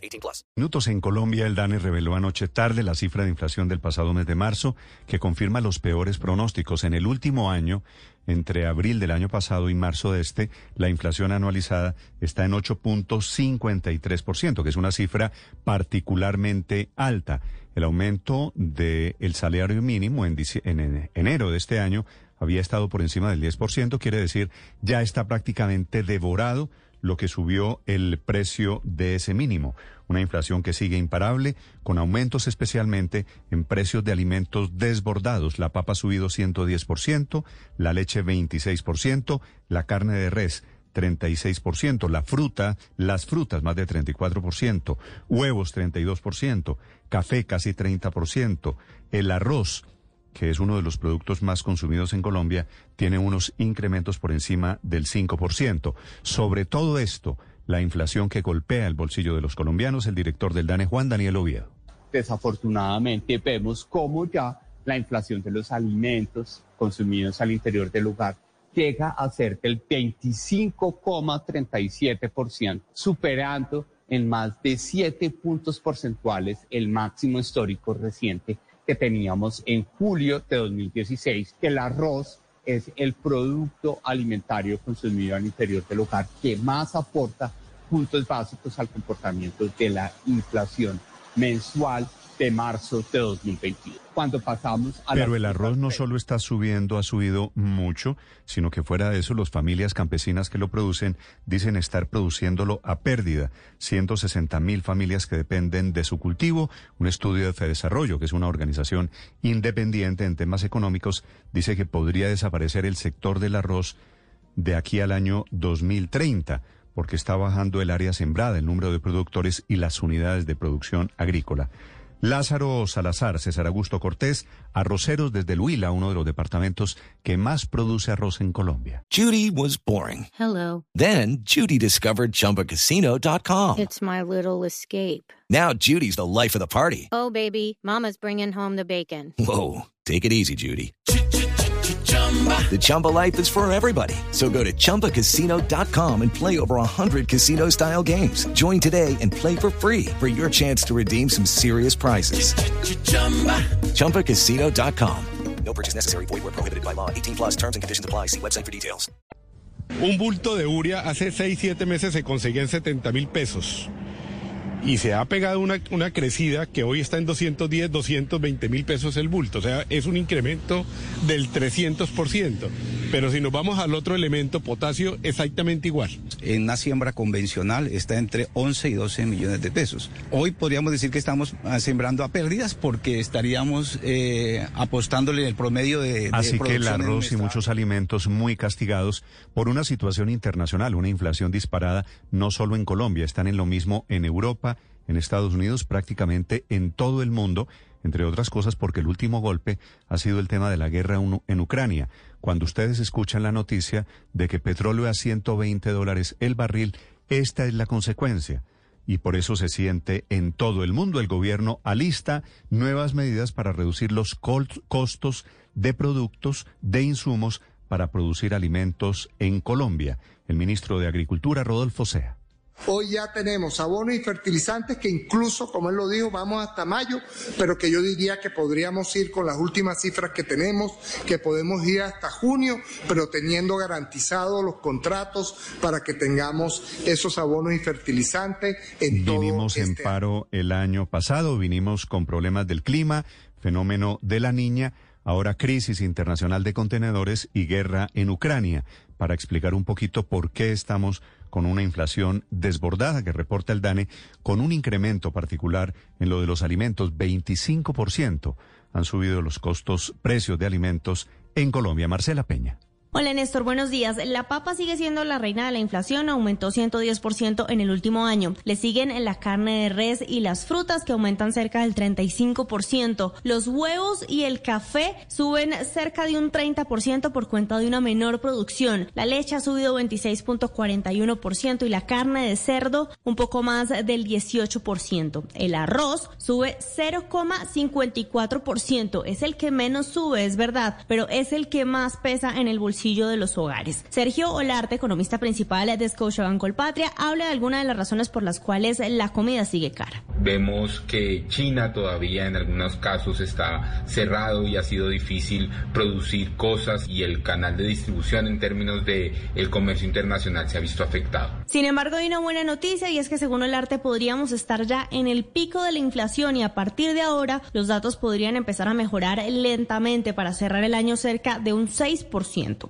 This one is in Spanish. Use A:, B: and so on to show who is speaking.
A: 18 plus.
B: Minutos en Colombia, el DANE reveló anoche tarde la cifra de inflación del pasado mes de marzo, que confirma los peores pronósticos. En el último año, entre abril del año pasado y marzo de este, la inflación anualizada está en 8.53%, que es una cifra particularmente alta. El aumento del salario mínimo en, en enero de este año había estado por encima del 10%, quiere decir ya está prácticamente devorado lo que subió el precio de ese mínimo. Una inflación que sigue imparable, con aumentos especialmente en precios de alimentos desbordados. La papa ha subido 110%, la leche 26%, la carne de res 36%, la fruta, las frutas más de 34%, huevos 32%, café casi 30%, el arroz, que es uno de los productos más consumidos en Colombia, tiene unos incrementos por encima del 5%. Sobre todo esto, la inflación que golpea el bolsillo de los colombianos, el director del DANE, Juan Daniel Oviedo.
C: Desafortunadamente vemos cómo ya la inflación de los alimentos consumidos al interior del hogar llega a ser del 25,37%, superando en más de 7 puntos porcentuales el máximo histórico reciente que teníamos en julio de 2016, que el arroz es el producto alimentario consumido al interior del hogar que más aporta puntos básicos al comportamiento de la inflación mensual de marzo de 2021. Cuando pasamos a
B: Pero el arroz no solo está subiendo, ha subido mucho, sino que fuera de eso, las familias campesinas que lo producen dicen estar produciéndolo a pérdida. 160 mil familias que dependen de su cultivo. Un estudio de Fedesarrollo, que es una organización independiente en temas económicos, dice que podría desaparecer el sector del arroz de aquí al año 2030 porque está bajando el área sembrada, el número de productores y las unidades de producción agrícola. Lázaro Salazar, César Augusto Cortés, arroceros desde el Huila, uno de los departamentos que más produce arroz en Colombia.
D: Judy was boring.
E: Hello.
D: Then Judy discovered chumbacasino.com.
E: It's my little escape.
D: Now Judy's the life of the party.
E: Oh, baby, mama's bringing home the bacon.
D: Whoa, take it easy, Judy. The Chumba life is for everybody. So go to ChumbaCasino.com and play over 100 casino style games. Join today and play for free for your chance to redeem some serious prizes. ChumbaCasino.com.
A: No purchase necessary. Void were prohibited by law. 18 plus terms and conditions apply. See website for details.
F: Un bulto de uria hace 6, 7 meses se conseguía en 70 mil pesos. Y se ha pegado una, una crecida que hoy está en 210, 220 mil pesos el bulto. O sea, es un incremento del 300%. Pero si nos vamos al otro elemento, potasio, exactamente igual.
G: En una siembra convencional está entre 11 y 12 millones de pesos. Hoy podríamos decir que estamos ah, sembrando a pérdidas porque estaríamos eh, apostándole en el promedio de...
B: Así que el arroz y muchos alimentos muy castigados por una situación internacional, una inflación disparada, no solo en Colombia, están en lo mismo en Europa, en Estados Unidos, prácticamente en todo el mundo entre otras cosas porque el último golpe ha sido el tema de la guerra en Ucrania. Cuando ustedes escuchan la noticia de que petróleo a 120 dólares el barril, esta es la consecuencia. Y por eso se siente en todo el mundo. El gobierno alista nuevas medidas para reducir los costos de productos, de insumos para producir alimentos en Colombia. El ministro de Agricultura, Rodolfo Sea.
H: Hoy ya tenemos abonos y fertilizantes que incluso, como él lo dijo, vamos hasta mayo, pero que yo diría que podríamos ir con las últimas cifras que tenemos, que podemos ir hasta junio, pero teniendo garantizados los contratos para que tengamos esos abonos y fertilizantes en todo
B: Vinimos en
H: este
B: paro el año pasado, vinimos con problemas del clima, fenómeno de la niña, ahora crisis internacional de contenedores y guerra en Ucrania, para explicar un poquito por qué estamos con una inflación desbordada que reporta el DANE, con un incremento particular en lo de los alimentos, 25% han subido los costos, precios de alimentos en Colombia. Marcela Peña.
I: Hola Néstor, buenos días. La papa sigue siendo la reina de la inflación, aumentó 110% en el último año. Le siguen la carne de res y las frutas que aumentan cerca del 35%. Los huevos y el café suben cerca de un 30% por cuenta de una menor producción. La leche ha subido 26.41% y la carne de cerdo un poco más del 18%. El arroz sube 0,54%. Es el que menos sube, es verdad, pero es el que más pesa en el bolsillo de los hogares. Sergio Olarte, economista principal de Scotiabank Colpatria, habla de algunas de las razones por las cuales la comida sigue cara.
J: Vemos que China todavía en algunos casos está cerrado y ha sido difícil producir cosas y el canal de distribución en términos de el comercio internacional se ha visto afectado.
I: Sin embargo, hay una buena noticia y es que según Olarte podríamos estar ya en el pico de la inflación y a partir de ahora los datos podrían empezar a mejorar lentamente para cerrar el año cerca de un 6%.